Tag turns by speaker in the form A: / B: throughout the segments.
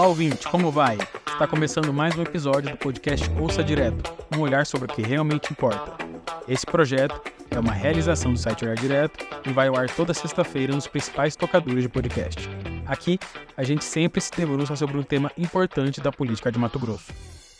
A: Olá, ouvinte, como vai? Está começando mais um episódio do podcast Ouça Direto, um olhar sobre o que realmente importa. Esse projeto é uma realização do site Olhar Direto e vai ao ar toda sexta-feira nos principais tocadores de podcast. Aqui, a gente sempre se debruça sobre um tema importante da política de Mato Grosso.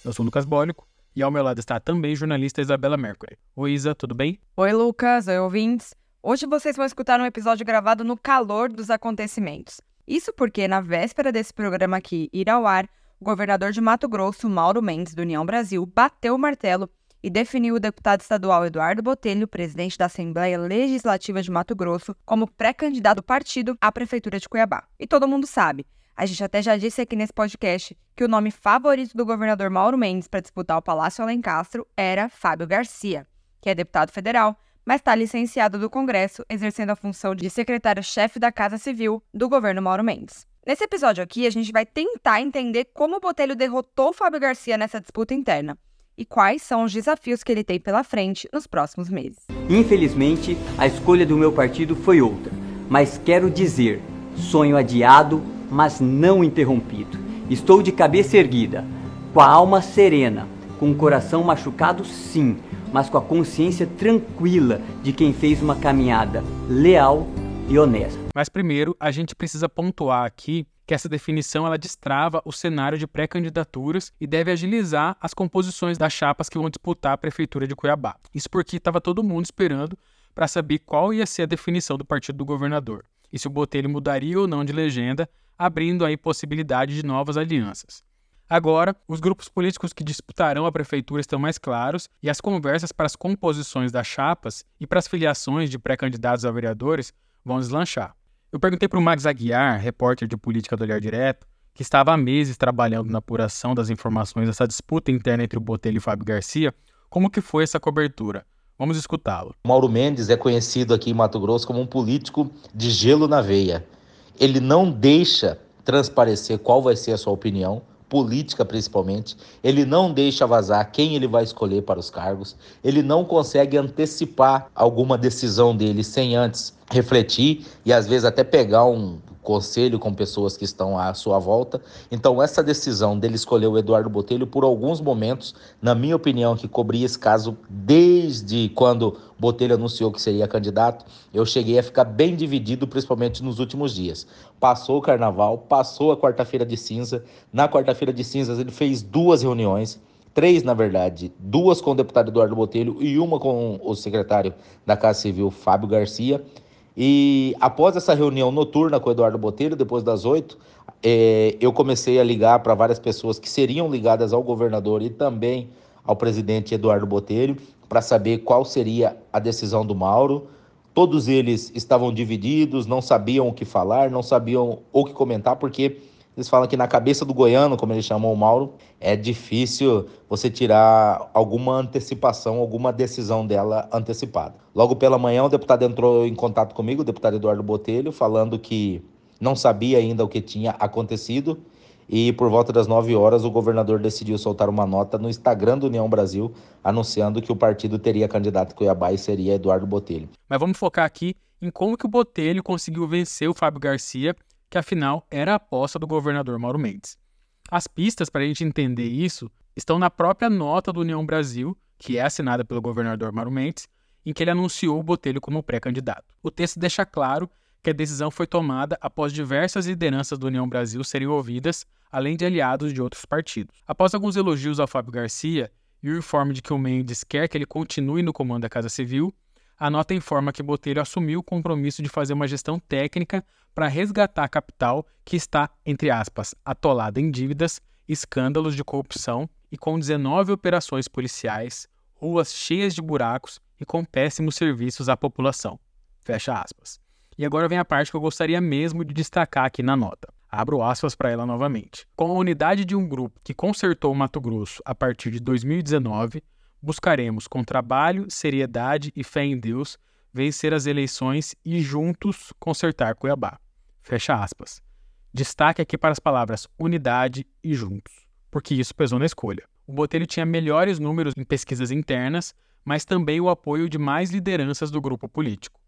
A: Eu sou Lucas Bólico e ao meu lado está também a jornalista Isabela Mercury. Oi, Isa, tudo bem?
B: Oi, Lucas. Oi, ouvintes. Hoje vocês vão escutar um episódio gravado no calor dos acontecimentos. Isso porque, na véspera desse programa aqui ir ao ar, o governador de Mato Grosso, Mauro Mendes, do União Brasil, bateu o martelo e definiu o deputado estadual Eduardo Botelho, presidente da Assembleia Legislativa de Mato Grosso, como pré-candidato do partido à Prefeitura de Cuiabá. E todo mundo sabe, a gente até já disse aqui nesse podcast que o nome favorito do governador Mauro Mendes para disputar o Palácio Alencastro era Fábio Garcia, que é deputado federal, mas está licenciado do Congresso, exercendo a função de secretário-chefe da Casa Civil do governo Mauro Mendes. Nesse episódio aqui, a gente vai tentar entender como o Botelho derrotou Fábio Garcia nessa disputa interna e quais são os desafios que ele tem pela frente nos próximos meses.
C: Infelizmente, a escolha do meu partido foi outra, mas quero dizer: sonho adiado, mas não interrompido. Estou de cabeça erguida, com a alma serena, com o coração machucado, sim mas com a consciência tranquila de quem fez uma caminhada leal e honesta.
A: Mas primeiro, a gente precisa pontuar aqui que essa definição ela destrava o cenário de pré-candidaturas e deve agilizar as composições das chapas que vão disputar a prefeitura de Cuiabá. Isso porque estava todo mundo esperando para saber qual ia ser a definição do partido do governador e se o Botelho mudaria ou não de legenda, abrindo aí possibilidade de novas alianças. Agora, os grupos políticos que disputarão a prefeitura estão mais claros e as conversas para as composições das chapas e para as filiações de pré-candidatos a vereadores vão deslanchar. Eu perguntei para o Max Aguiar, repórter de política do Olhar Direto, que estava há meses trabalhando na apuração das informações dessa disputa interna entre o Botelho e Fábio Garcia, como que foi essa cobertura. Vamos escutá-lo.
D: Mauro Mendes é conhecido aqui em Mato Grosso como um político de gelo na veia. Ele não deixa transparecer qual vai ser a sua opinião política principalmente, ele não deixa vazar quem ele vai escolher para os cargos, ele não consegue antecipar alguma decisão dele sem antes refletir e às vezes até pegar um conselho com pessoas que estão à sua volta. Então, essa decisão dele escolher o Eduardo Botelho, por alguns momentos, na minha opinião, que cobria esse caso desde quando Botelho anunciou que seria candidato, eu cheguei a ficar bem dividido, principalmente nos últimos dias. Passou o carnaval, passou a quarta-feira de cinza. Na quarta-feira de cinzas, ele fez duas reuniões três, na verdade, duas com o deputado Eduardo Botelho e uma com o secretário da Casa Civil, Fábio Garcia. E após essa reunião noturna com o Eduardo Botelho, depois das oito, é, eu comecei a ligar para várias pessoas que seriam ligadas ao governador e também ao presidente Eduardo Botelho para saber qual seria a decisão do Mauro. Todos eles estavam divididos, não sabiam o que falar, não sabiam o que comentar, porque eles falam que na cabeça do goiano, como ele chamou o Mauro, é difícil você tirar alguma antecipação, alguma decisão dela antecipada. Logo pela manhã, o deputado entrou em contato comigo, o deputado Eduardo Botelho, falando que não sabia ainda o que tinha acontecido e por volta das 9 horas o governador decidiu soltar uma nota no Instagram do União Brasil anunciando que o partido teria candidato Cuiabá e seria Eduardo Botelho.
A: Mas vamos focar aqui em como que o Botelho conseguiu vencer o Fábio Garcia que afinal era a aposta do governador Mauro Mendes. As pistas para a gente entender isso estão na própria nota do União Brasil, que é assinada pelo governador Mauro Mendes, em que ele anunciou o Botelho como pré-candidato. O texto deixa claro que a decisão foi tomada após diversas lideranças do União Brasil serem ouvidas, além de aliados de outros partidos. Após alguns elogios ao Fábio Garcia e o informe de que o Mendes quer que ele continue no comando da Casa Civil, a nota informa que Botelho assumiu o compromisso de fazer uma gestão técnica para resgatar a capital que está, entre aspas, atolada em dívidas, escândalos de corrupção e com 19 operações policiais, ruas cheias de buracos e com péssimos serviços à população. Fecha aspas. E agora vem a parte que eu gostaria mesmo de destacar aqui na nota. Abro aspas para ela novamente. Com a unidade de um grupo que consertou o Mato Grosso a partir de 2019, buscaremos, com trabalho, seriedade e fé em Deus, vencer as eleições e juntos consertar Cuiabá. Fecha aspas. Destaque aqui para as palavras unidade e juntos, porque isso pesou na escolha. O Botelho tinha melhores números em pesquisas internas, mas também o apoio de mais lideranças do grupo político.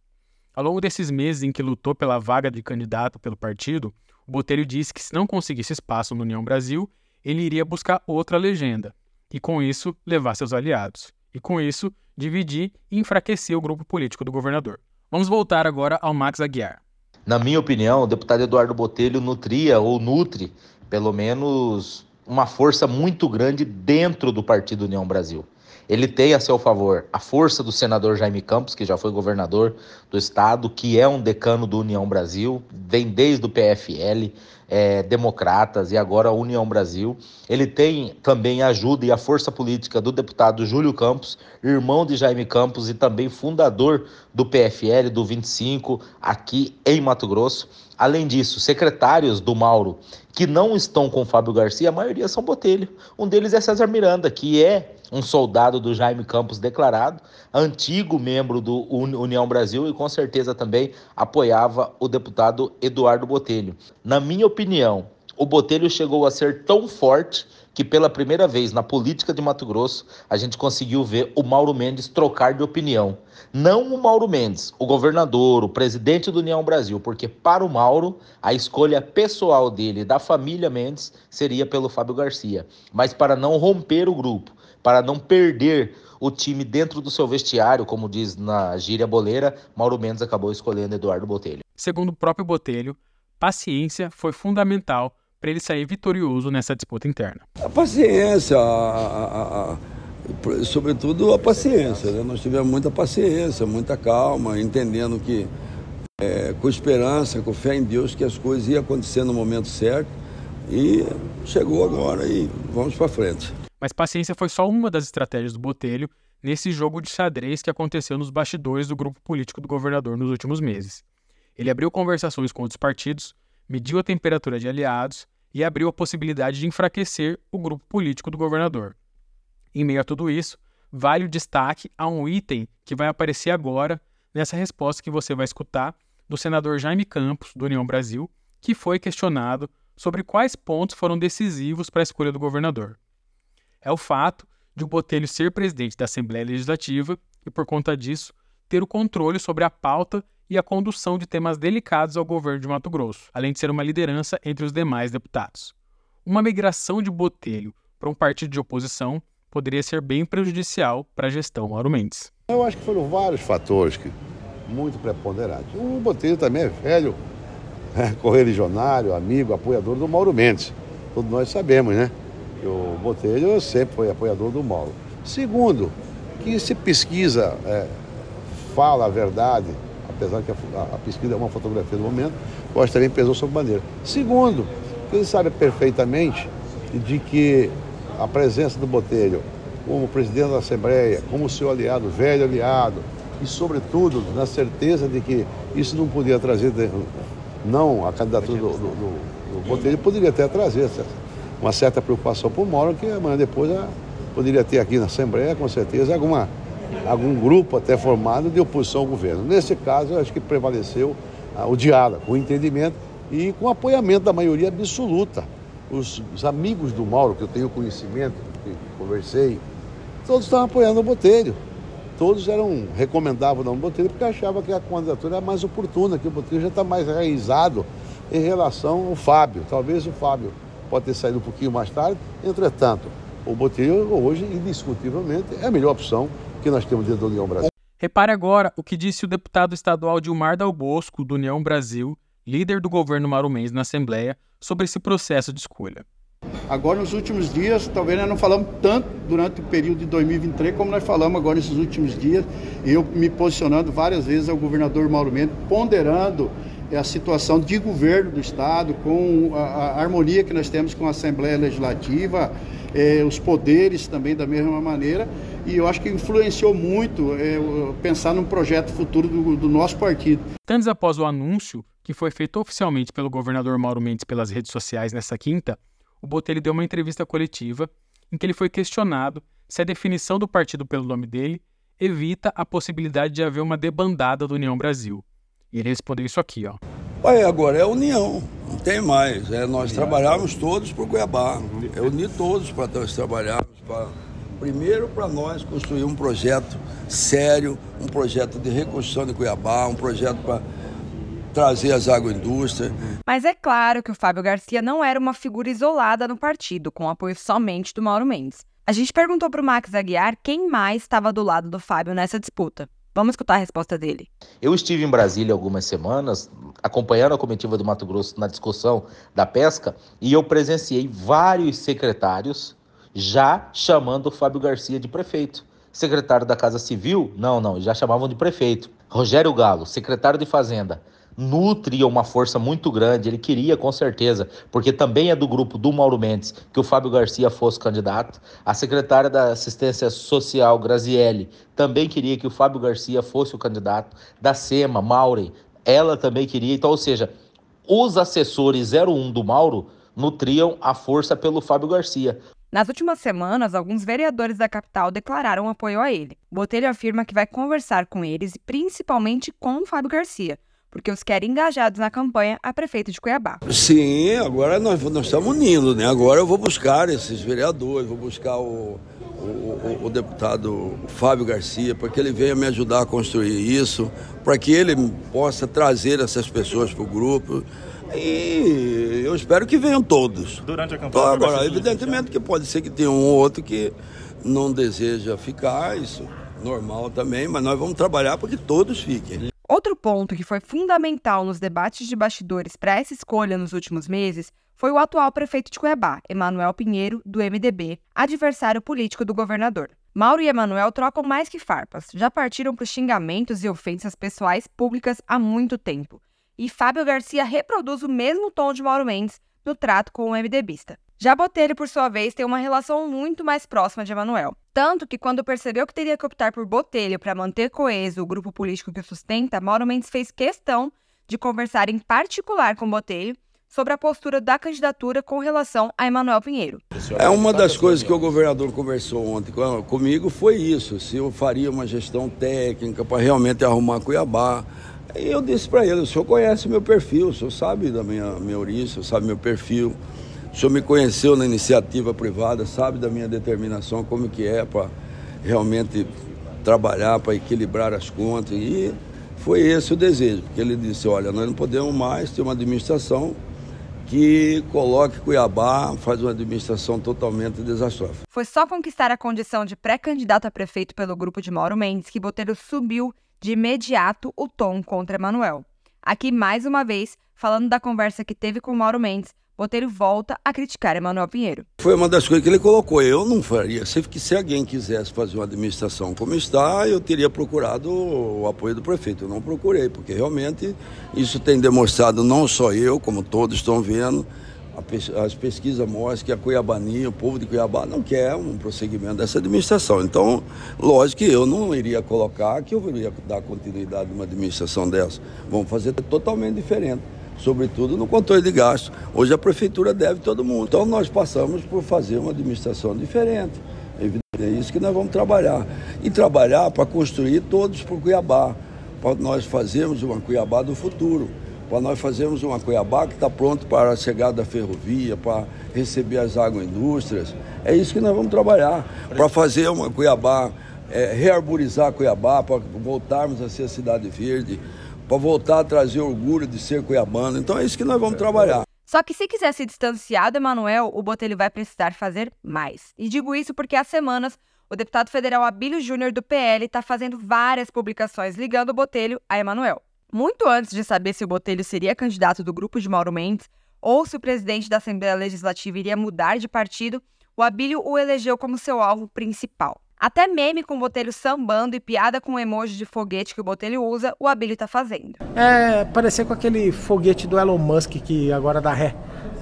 A: Ao longo desses meses em que lutou pela vaga de candidato pelo partido, O Botelho disse que se não conseguisse espaço no União Brasil, ele iria buscar outra legenda e, com isso, levar seus aliados. E, com isso, dividir e enfraquecer o grupo político do governador. Vamos voltar agora ao Max Aguiar.
D: Na minha opinião, o deputado Eduardo Botelho nutria ou nutre, pelo menos, uma força muito grande dentro do Partido União Brasil. Ele tem a seu favor a força do senador Jaime Campos, que já foi governador do estado, que é um decano do União Brasil, vem desde o PFL, é, Democratas e agora a União Brasil. Ele tem também a ajuda e a força política do deputado Júlio Campos, irmão de Jaime Campos e também fundador do PFL, do 25, aqui em Mato Grosso. Além disso, secretários do Mauro que não estão com Fábio Garcia, a maioria são Botelho. Um deles é César Miranda, que é um soldado do Jaime Campos declarado, antigo membro do União Brasil e com certeza também apoiava o deputado Eduardo Botelho. Na minha opinião, o Botelho chegou a ser tão forte que pela primeira vez na política de Mato Grosso a gente conseguiu ver o Mauro Mendes trocar de opinião. Não o Mauro Mendes, o governador, o presidente do União Brasil, porque para o Mauro a escolha pessoal dele, da família Mendes, seria pelo Fábio Garcia. Mas para não romper o grupo, para não perder o time dentro do seu vestiário, como diz na gíria boleira, Mauro Mendes acabou escolhendo Eduardo Botelho.
A: Segundo o próprio Botelho, paciência foi fundamental para ele sair vitorioso nessa disputa interna.
E: A paciência, a, a, a, sobretudo a paciência. Né? Nós tivemos muita paciência, muita calma, entendendo que é, com esperança, com fé em Deus, que as coisas iam acontecer no momento certo. E chegou agora e vamos para frente.
A: Mas paciência foi só uma das estratégias do Botelho nesse jogo de xadrez que aconteceu nos bastidores do grupo político do governador nos últimos meses. Ele abriu conversações com outros partidos, mediu a temperatura de aliados e abriu a possibilidade de enfraquecer o grupo político do governador. Em meio a tudo isso, vale o destaque a um item que vai aparecer agora nessa resposta que você vai escutar do senador Jaime Campos, do União Brasil, que foi questionado sobre quais pontos foram decisivos para a escolha do governador. É o fato de o Botelho ser presidente da Assembleia Legislativa e, por conta disso, ter o controle sobre a pauta e a condução de temas delicados ao governo de Mato Grosso, além de ser uma liderança entre os demais deputados. Uma migração de Botelho para um partido de oposição poderia ser bem prejudicial para a gestão Mauro Mendes.
F: Eu acho que foram vários fatores que, muito preponderantes. O Botelho também é velho, é, correligionário, amigo, apoiador do Mauro Mendes. Todos nós sabemos, né? Que o Botelho sempre foi apoiador do Mauro. Segundo, que se pesquisa, é, fala a verdade, apesar que a, a, pesquisa é uma fotografia do momento, que também pesou sobre bandeira. Segundo, ele sabe perfeitamente de que a presença do Botelho como presidente da Assembleia, como seu aliado, velho aliado, e sobretudo na certeza de que isso não podia trazer, não a candidatura do, do, do, Botelho, poderia até trazer uma certa preocupação o Mauro, que amanhã depois poderia ter aqui na Assembleia, com certeza, alguma algum grupo até formado de oposição ao governo. Nesse caso, acho que prevaleceu ah, o diálogo, o entendimento e com apoiamento da maioria absoluta. Os, os, amigos do Mauro, que eu tenho conhecimento, que conversei, todos estavam apoiando o Botelho. Todos eram, recomendavam o Botelho porque achavam que a candidatura era mais oportuna, que o Botelho já está mais enraizado em relação ao Fábio. Talvez o Fábio pode ter saído um pouquinho mais tarde, entretanto, o Botelho hoje, indiscutivelmente, é a melhor opção que nós temos dentro da União Brasil.
A: Repare agora o que disse o deputado estadual Dilmar Dal Bosco, do União Brasil, líder do governo Mauro Mendes na Assembleia, sobre esse processo de escolha.
G: Agora, nos últimos dias, talvez nós não falamos tanto durante o período de 2023 como nós falamos agora nesses últimos dias, eu me posicionando várias vezes ao governador Mauro Mendes, ponderando a situação de governo do Estado, com a, a harmonia que nós temos com a Assembleia Legislativa, eh, os poderes também da mesma maneira, e eu acho que influenciou muito é, pensar num projeto futuro do, do nosso partido.
A: Tantos após o anúncio, que foi feito oficialmente pelo governador Mauro Mendes pelas redes sociais nesta quinta, o Botelho deu uma entrevista coletiva em que ele foi questionado se a definição do partido pelo nome dele evita a possibilidade de haver uma debandada do União Brasil. E ele respondeu isso aqui, ó.
E: Ué, agora é união, não tem mais. É, nós trabalhamos todos por Cuiabá. É unir todos para nós trabalharmos para Primeiro, para nós construir um projeto sério, um projeto de reconstrução de Cuiabá, um projeto para trazer as agroindústrias.
B: Mas é claro que o Fábio Garcia não era uma figura isolada no partido, com apoio somente do Mauro Mendes. A gente perguntou para o Max Aguiar quem mais estava do lado do Fábio nessa disputa. Vamos escutar a resposta dele.
D: Eu estive em Brasília algumas semanas, acompanhando a comitiva do Mato Grosso na discussão da pesca, e eu presenciei vários secretários já chamando o Fábio Garcia de prefeito. Secretário da Casa Civil, não, não, já chamavam de prefeito. Rogério Galo, secretário de Fazenda, nutria uma força muito grande. Ele queria, com certeza, porque também é do grupo do Mauro Mendes, que o Fábio Garcia fosse candidato. A secretária da Assistência Social, Grazielli, também queria que o Fábio Garcia fosse o candidato. Da SEMA, Maureen, ela também queria. Então, ou seja, os assessores 01 do Mauro nutriam a força pelo Fábio Garcia.
B: Nas últimas semanas, alguns vereadores da capital declararam apoio a ele. Botelho afirma que vai conversar com eles e principalmente com o Fábio Garcia, porque os quer engajados na campanha a prefeito de Cuiabá.
E: Sim, agora nós, nós estamos unindo, né? Agora eu vou buscar esses vereadores, vou buscar o, o, o, o deputado Fábio Garcia, para que ele venha me ajudar a construir isso, para que ele possa trazer essas pessoas para o grupo. E eu espero que venham todos.
H: Durante a campanha.
E: Então, agora, evidentemente que pode ser que tenha um ou outro que não deseja ficar, isso normal também, mas nós vamos trabalhar para que todos fiquem.
B: Outro ponto que foi fundamental nos debates de bastidores para essa escolha nos últimos meses foi o atual prefeito de Cuiabá, Emanuel Pinheiro, do MDB, adversário político do governador. Mauro e Emanuel trocam mais que farpas, já partiram para os xingamentos e ofensas pessoais públicas há muito tempo. E Fábio Garcia reproduz o mesmo tom de Mauro Mendes no trato com o MDBista. Já Botelho, por sua vez, tem uma relação muito mais próxima de Emanuel. Tanto que, quando percebeu que teria que optar por Botelho para manter coeso o grupo político que o sustenta, Mauro Mendes fez questão de conversar em particular com Botelho sobre a postura da candidatura com relação a Emanuel Pinheiro.
E: É uma das coisas que o governador conversou ontem comigo foi isso, se eu faria uma gestão técnica para realmente arrumar Cuiabá. E eu disse para ele, o senhor conhece meu perfil, o senhor sabe da minha, minha origem, o senhor sabe meu perfil. O senhor me conheceu na iniciativa privada, sabe da minha determinação, como que é para realmente trabalhar, para equilibrar as contas. E foi esse o desejo, porque ele disse, olha, nós não podemos mais ter uma administração que coloque Cuiabá, faz uma administração totalmente desastrosa.
B: Foi só conquistar a condição de pré-candidato a prefeito pelo grupo de Mauro Mendes que Botelho subiu de imediato o tom contra Emanuel. Aqui, mais uma vez, falando da conversa que teve com Mauro Mendes, Botelho volta a criticar Emanuel Pinheiro.
E: Foi uma das coisas que ele colocou. Eu não faria. Se, se alguém quisesse fazer uma administração como está, eu teria procurado o apoio do prefeito. Eu não procurei, porque realmente isso tem demonstrado, não só eu, como todos estão vendo, as pesquisas mostram que a Cuiabania, o povo de Cuiabá, não quer um prosseguimento dessa administração. Então, lógico que eu não iria colocar que eu iria dar continuidade a uma administração dessa. Vamos fazer totalmente diferente sobretudo no controle de gastos. Hoje a prefeitura deve todo mundo. Então nós passamos por fazer uma administração diferente. É isso que nós vamos trabalhar. E trabalhar para construir todos por Cuiabá, para nós fazermos uma Cuiabá do futuro, para nós fazermos uma Cuiabá que está pronto para a chegada da ferrovia, para receber as agroindústrias. É isso que nós vamos trabalhar, para fazer uma Cuiabá, é, rearborizar Cuiabá, para voltarmos a ser a cidade verde, para voltar a trazer orgulho de ser cuiabano. Então é isso que nós vamos trabalhar.
B: Só que se quiser se distanciar do Emanuel, o Botelho vai precisar fazer mais. E digo isso porque há semanas o deputado federal Abílio Júnior do PL está fazendo várias publicações ligando o Botelho a Emanuel. Muito antes de saber se o Botelho seria candidato do grupo de Mauro Mendes ou se o presidente da Assembleia Legislativa iria mudar de partido, o Abílio o elegeu como seu alvo principal. Até meme com o Botelho sambando e piada com o emoji de foguete que o Botelho usa, o Abílio tá fazendo.
I: É, parecer com aquele foguete do Elon Musk que agora dá ré.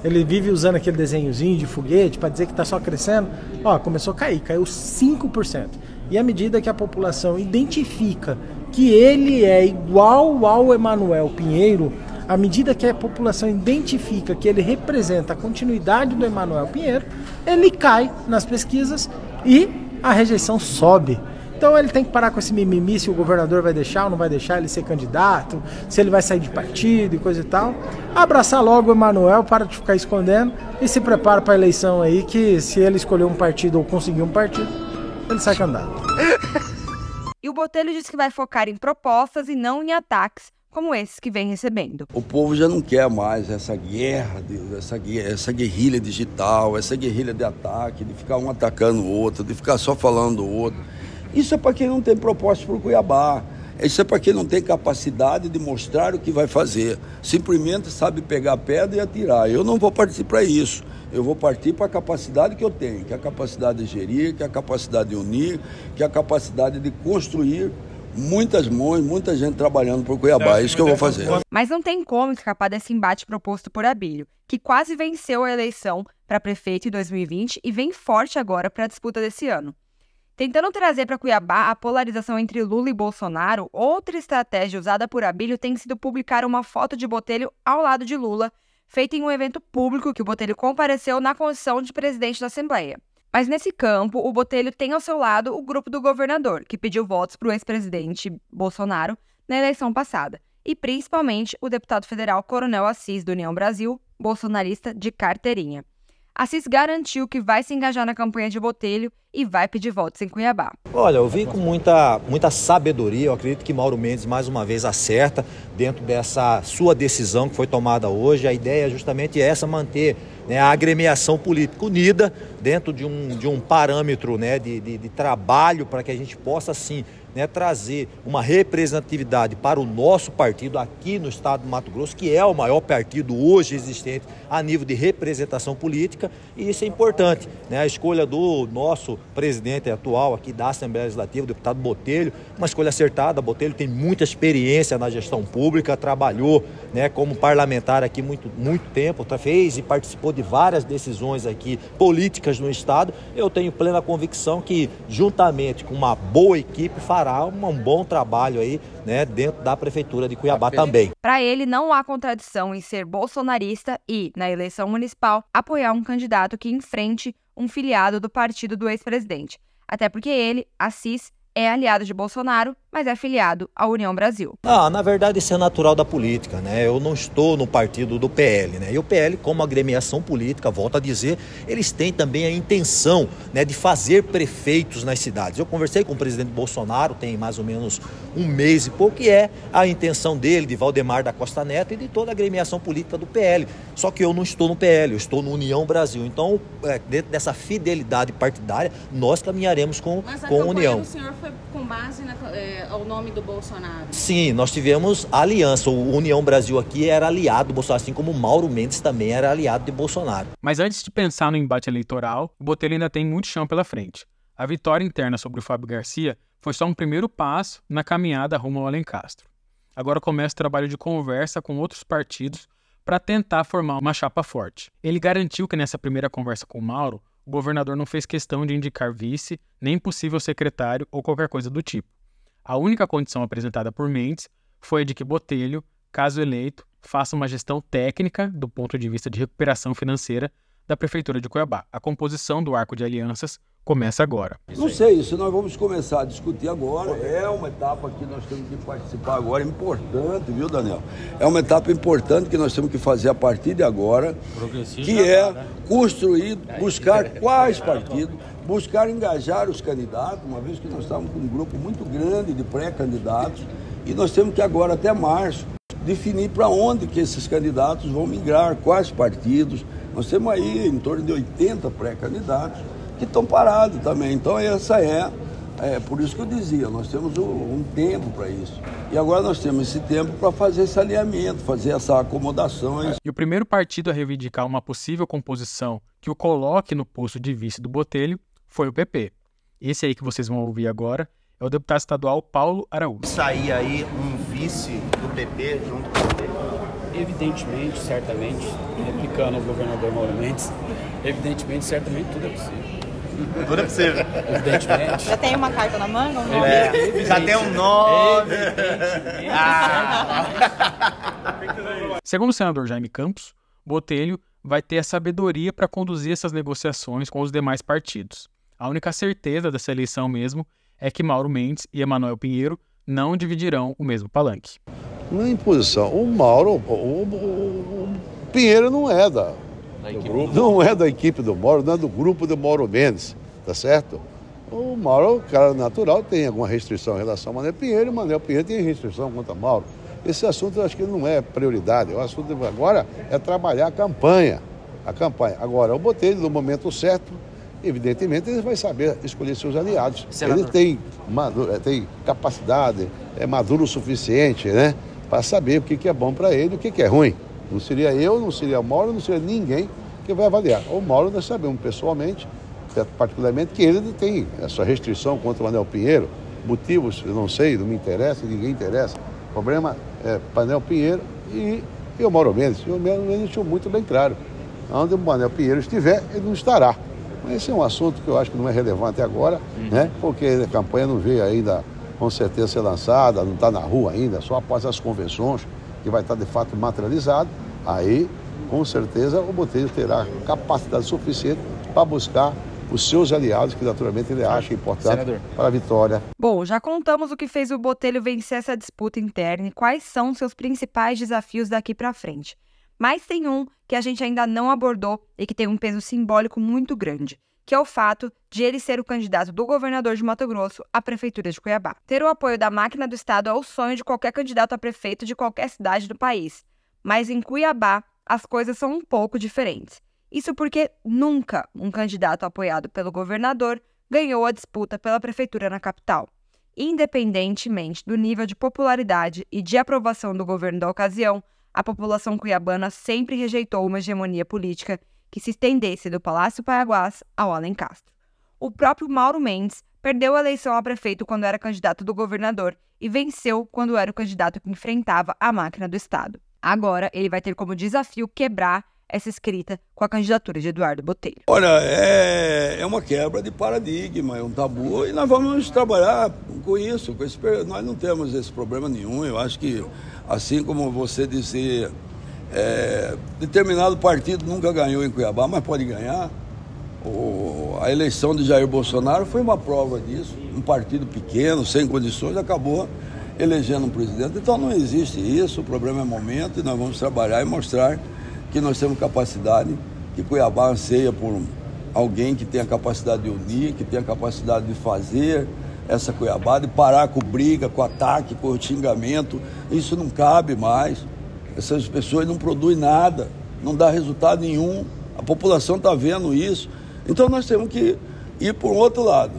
I: Ele vive usando aquele desenhozinho de foguete para dizer que está só crescendo. Ó, começou a cair, caiu 5%. E à medida que a população identifica que ele é igual ao Emanuel Pinheiro, à medida que a população identifica que ele representa a continuidade do Emanuel Pinheiro, ele cai nas pesquisas e a rejeição sobe. Então ele tem que parar com esse mimimi se o governador vai deixar ou não vai deixar ele ser candidato, se ele vai sair de partido e coisa e tal. Abraçar logo o Emanuel, para de ficar escondendo e se prepara para a eleição aí que se ele escolher um partido ou conseguir um partido, ele sai candidato.
B: E o Botelho diz que vai focar em propostas e não em ataques, como esses que vem recebendo.
E: O povo já não quer mais essa guerra, essa, essa guerrilha digital, essa guerrilha de ataque, de ficar um atacando o outro, de ficar só falando do outro. Isso é para quem não tem proposta para o Cuiabá. Isso é para quem não tem capacidade de mostrar o que vai fazer. Simplesmente sabe pegar pedra e atirar. Eu não vou partir para isso. Eu vou partir para a capacidade que eu tenho, que é a capacidade de gerir, que é a capacidade de unir, que é a capacidade de construir muitas mãos, muita gente trabalhando por Cuiabá. É isso que eu vou fazer.
B: Mas não tem como escapar desse embate proposto por Abílio, que quase venceu a eleição para prefeito em 2020 e vem forte agora para a disputa desse ano. Tentando trazer para Cuiabá a polarização entre Lula e Bolsonaro, outra estratégia usada por Abílio tem sido publicar uma foto de Botelho ao lado de Lula, feita em um evento público que o Botelho compareceu na condição de presidente da Assembleia. Mas nesse campo, o Botelho tem ao seu lado o grupo do governador, que pediu votos para o ex-presidente Bolsonaro na eleição passada, e principalmente o deputado federal Coronel Assis, do União Brasil, bolsonarista de carteirinha. Assis garantiu que vai se engajar na campanha de Botelho e vai pedir votos em Cuiabá.
H: Olha, eu vi com muita, muita sabedoria, eu acredito que Mauro Mendes mais uma vez acerta dentro dessa sua decisão que foi tomada hoje. A ideia é justamente essa, manter né, a agremiação política unida dentro de um, de um parâmetro né, de, de, de trabalho para que a gente possa, sim, né, trazer uma representatividade para o nosso partido aqui no estado do Mato Grosso, que é o maior partido hoje existente a nível de representação política, e isso é importante. Né? A escolha do nosso presidente atual aqui da Assembleia Legislativa, o deputado Botelho, uma escolha acertada. Botelho tem muita experiência na gestão pública, trabalhou né, como parlamentar aqui muito, muito tempo, fez e participou de várias decisões aqui políticas no estado. Eu tenho plena convicção que, juntamente com uma boa equipe, fará um bom trabalho aí né, dentro da Prefeitura de Cuiabá também.
B: Para ele, não há contradição em ser bolsonarista e, na eleição municipal, apoiar um candidato que enfrente um filiado do partido do ex-presidente. Até porque ele, Assis, é aliado de Bolsonaro, mas é afiliado à União Brasil.
H: Ah, na verdade isso é natural da política, né? Eu não estou no partido do PL, né? E o PL, como agremiação política, volta a dizer, eles têm também a intenção, né, de fazer prefeitos nas cidades. Eu conversei com o presidente Bolsonaro tem mais ou menos um mês e pouco, e é a intenção dele, de Valdemar da Costa Neto e de toda a agremiação política do PL. Só que eu não estou no PL, eu estou no União Brasil. Então, é, dentro dessa fidelidade partidária, nós caminharemos com,
J: Mas
H: com a União.
J: O senhor foi com base na, é, ao nome do Bolsonaro?
H: Sim, nós tivemos aliança. O União Brasil aqui era aliado do Bolsonaro, assim como o Mauro Mendes também era aliado de Bolsonaro.
A: Mas antes de pensar no embate eleitoral, o Botelho ainda tem muito chão pela frente. A vitória interna sobre o Fábio Garcia foi só um primeiro passo na caminhada rumo ao Alencastro. Agora começa o trabalho de conversa com outros partidos para tentar formar uma chapa forte. Ele garantiu que nessa primeira conversa com o Mauro, o governador não fez questão de indicar vice, nem possível secretário ou qualquer coisa do tipo. A única condição apresentada por Mendes foi a de que Botelho, caso eleito, faça uma gestão técnica do ponto de vista de recuperação financeira da Prefeitura de Cuiabá. A composição do arco de alianças começa agora.
E: Não sei, isso nós vamos começar a discutir agora. É uma etapa que nós temos que participar agora, importante, viu, Daniel? É uma etapa importante que nós temos que fazer a partir de agora, que é né? construir, buscar quais partidos, buscar engajar os candidatos, uma vez que nós estávamos com um grupo muito grande de pré-candidatos, e nós temos que agora, até março, definir para onde que esses candidatos vão migrar, quais partidos. Nós temos aí em torno de 80 pré-candidatos que estão parados também. Então essa é, é, por isso que eu dizia, nós temos um, um tempo para isso. E agora nós temos esse tempo para fazer esse alinhamento, fazer essa acomodações.
A: E o primeiro partido a reivindicar uma possível composição que o coloque no posto de vice do Botelho foi o PP. Esse aí que vocês vão ouvir agora é o deputado estadual Paulo Araújo.
K: Sair aí um vice do PP junto com o PP?
L: Evidentemente, certamente, replicando o governador Mauro Mendes, evidentemente, certamente tudo é possível.
K: Tudo é possível.
L: Evidentemente.
J: Já tem uma carta na manga? Um nome?
K: É, já tem um nome.
A: Ah. Segundo o senador Jaime Campos, Botelho vai ter a sabedoria para conduzir essas negociações com os demais partidos. A única certeza dessa eleição mesmo é que Mauro Mendes e Emanuel Pinheiro não dividirão o mesmo palanque.
F: É imposição. O Mauro, o, o, o Pinheiro não é da, não é da equipe do Mauro, não é do grupo do Mauro Mendes, tá certo? O Mauro, cara natural, tem alguma restrição em relação ao Manuel Pinheiro, e o Manuel Pinheiro tem restrição contra Mauro. Esse assunto eu acho que não é prioridade. O assunto agora é trabalhar a campanha. A campanha. Agora, o Botelho, no momento certo, evidentemente, ele vai saber escolher seus aliados. Senador. Ele tem, maduro, tem capacidade, é maduro o suficiente, né? Para saber o que, que é bom para ele e o que, que é ruim. Não seria eu, não seria o Mauro, não seria ninguém que vai avaliar. O Mauro nós sabemos pessoalmente, particularmente, que ele tem essa restrição contra o Anel Pinheiro. Motivos, eu não sei, não me interessa, ninguém interessa. O problema é Panel Pinheiro e, e o Mauro Mendes. E o Mauro Mendes deixou muito bem claro. Onde o Panel Pinheiro estiver, ele não estará. Mas esse é um assunto que eu acho que não é relevante agora, uhum. né? Porque a campanha não veio ainda com certeza ser lançada, não está na rua ainda, só após as convenções, que vai estar de fato materializado. Aí, com certeza, o Botelho terá capacidade suficiente para buscar os seus aliados, que naturalmente ele acha importante Senador. para a vitória.
B: Bom, já contamos o que fez o Botelho vencer essa disputa interna e quais são seus principais desafios daqui para frente. Mas tem um que a gente ainda não abordou e que tem um peso simbólico muito grande, que é o fato de ele ser o candidato do governador de Mato Grosso à prefeitura de Cuiabá. Ter o apoio da máquina do Estado é o sonho de qualquer candidato a prefeito de qualquer cidade do país. Mas em Cuiabá, as coisas são um pouco diferentes. Isso porque nunca um candidato apoiado pelo governador ganhou a disputa pela prefeitura na capital. Independentemente do nível de popularidade e de aprovação do governo da ocasião, a população cuiabana sempre rejeitou uma hegemonia política que se estendesse do Palácio Paiaguás ao Além Castro. O próprio Mauro Mendes perdeu a eleição a prefeito quando era candidato do governador e venceu quando era o candidato que enfrentava a máquina do Estado. Agora, ele vai ter como desafio quebrar essa escrita com a candidatura de Eduardo Botelho?
E: Olha, é, é uma quebra de paradigma, é um tabu e nós vamos trabalhar com isso. Com esse, nós não temos esse problema nenhum. Eu acho que, assim como você disse, é, determinado partido nunca ganhou em Cuiabá, mas pode ganhar. O, a eleição de Jair Bolsonaro foi uma prova disso. Um partido pequeno, sem condições, acabou elegendo um presidente. Então não existe isso, o problema é momento e nós vamos trabalhar e mostrar que nós temos capacidade, que Cuiabá anseia por alguém que tenha capacidade de unir, que tenha capacidade de fazer essa Cuiabá, de parar com briga, com ataque, com xingamento. Isso não cabe mais. Essas pessoas não produzem nada, não dá resultado nenhum. A população está vendo isso. Então nós temos que ir por um outro lado.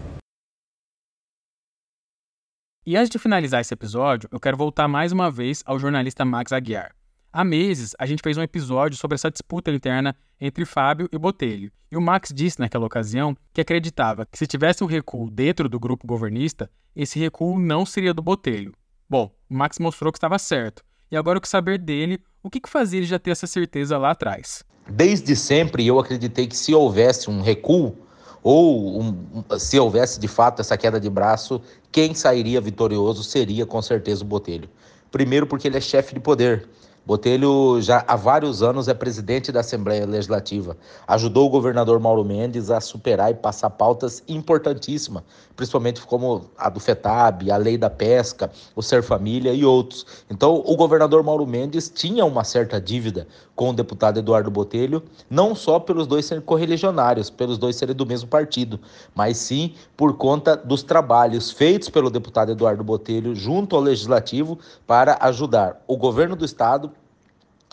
A: E antes de finalizar esse episódio, eu quero voltar mais uma vez ao jornalista Max Aguiar. Há meses, a gente fez um episódio sobre essa disputa interna entre Fábio e Botelho. E o Max disse naquela ocasião que acreditava que se tivesse um recuo dentro do grupo governista, esse recuo não seria do Botelho. Bom, o Max mostrou que estava certo. E agora eu quero saber dele o que, que fazia ele já ter essa certeza lá atrás.
D: Desde sempre eu acreditei que se houvesse um recuo, ou um, se houvesse de fato essa queda de braço, quem sairia vitorioso seria com certeza o Botelho. Primeiro porque ele é chefe de poder. Botelho já há vários anos é presidente da Assembleia Legislativa. Ajudou o governador Mauro Mendes a superar e passar pautas importantíssimas, principalmente como a do FETAB, a lei da pesca, o Ser Família e outros. Então, o governador Mauro Mendes tinha uma certa dívida com o deputado Eduardo Botelho, não só pelos dois serem correligionários, pelos dois serem do mesmo partido, mas sim por conta dos trabalhos feitos pelo deputado Eduardo Botelho junto ao Legislativo para ajudar o governo do Estado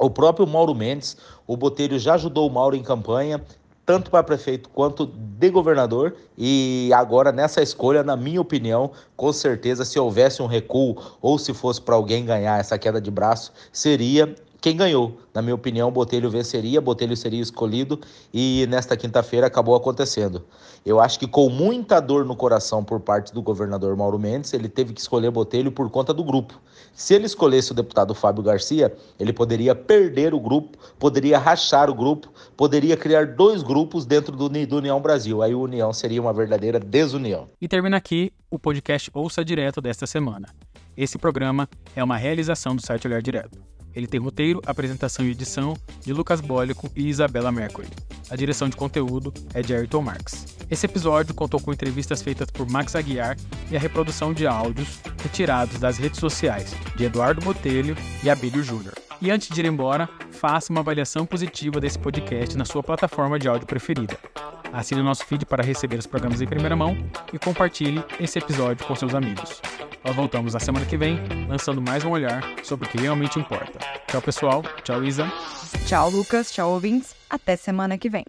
D: o próprio Mauro Mendes, o Botelho já ajudou o Mauro em campanha, tanto para prefeito quanto de governador. E agora, nessa escolha, na minha opinião, com certeza, se houvesse um recuo ou se fosse para alguém ganhar essa queda de braço, seria quem ganhou. Na minha opinião, Botelho venceria, Botelho seria escolhido e nesta quinta-feira acabou acontecendo. Eu acho que com muita dor no coração por parte do governador Mauro Mendes, ele teve que escolher Botelho por conta do grupo. Se ele escolhesse o deputado Fábio Garcia, ele poderia perder o grupo, poderia rachar o grupo, poderia criar dois grupos dentro do, do União Brasil. Aí a União seria uma verdadeira desunião.
A: E termina aqui o podcast Ouça Direto desta semana. Esse programa é uma realização do site Olhar Direto. Ele tem roteiro, apresentação e edição de Lucas Bólico e Isabela Mercury. A direção de conteúdo é de Ayrton Marx. Esse episódio contou com entrevistas feitas por Max Aguiar e a reprodução de áudios retirados das redes sociais de Eduardo Botelho e Abílio Júnior. E antes de ir embora, faça uma avaliação positiva desse podcast na sua plataforma de áudio preferida. Assine o nosso feed para receber os programas em primeira mão e compartilhe esse episódio com seus amigos. Nós voltamos na semana que vem, lançando mais um olhar sobre o que realmente importa. Tchau, pessoal. Tchau, Isa.
B: Tchau, Lucas. Tchau, ouvintes. Até semana que vem.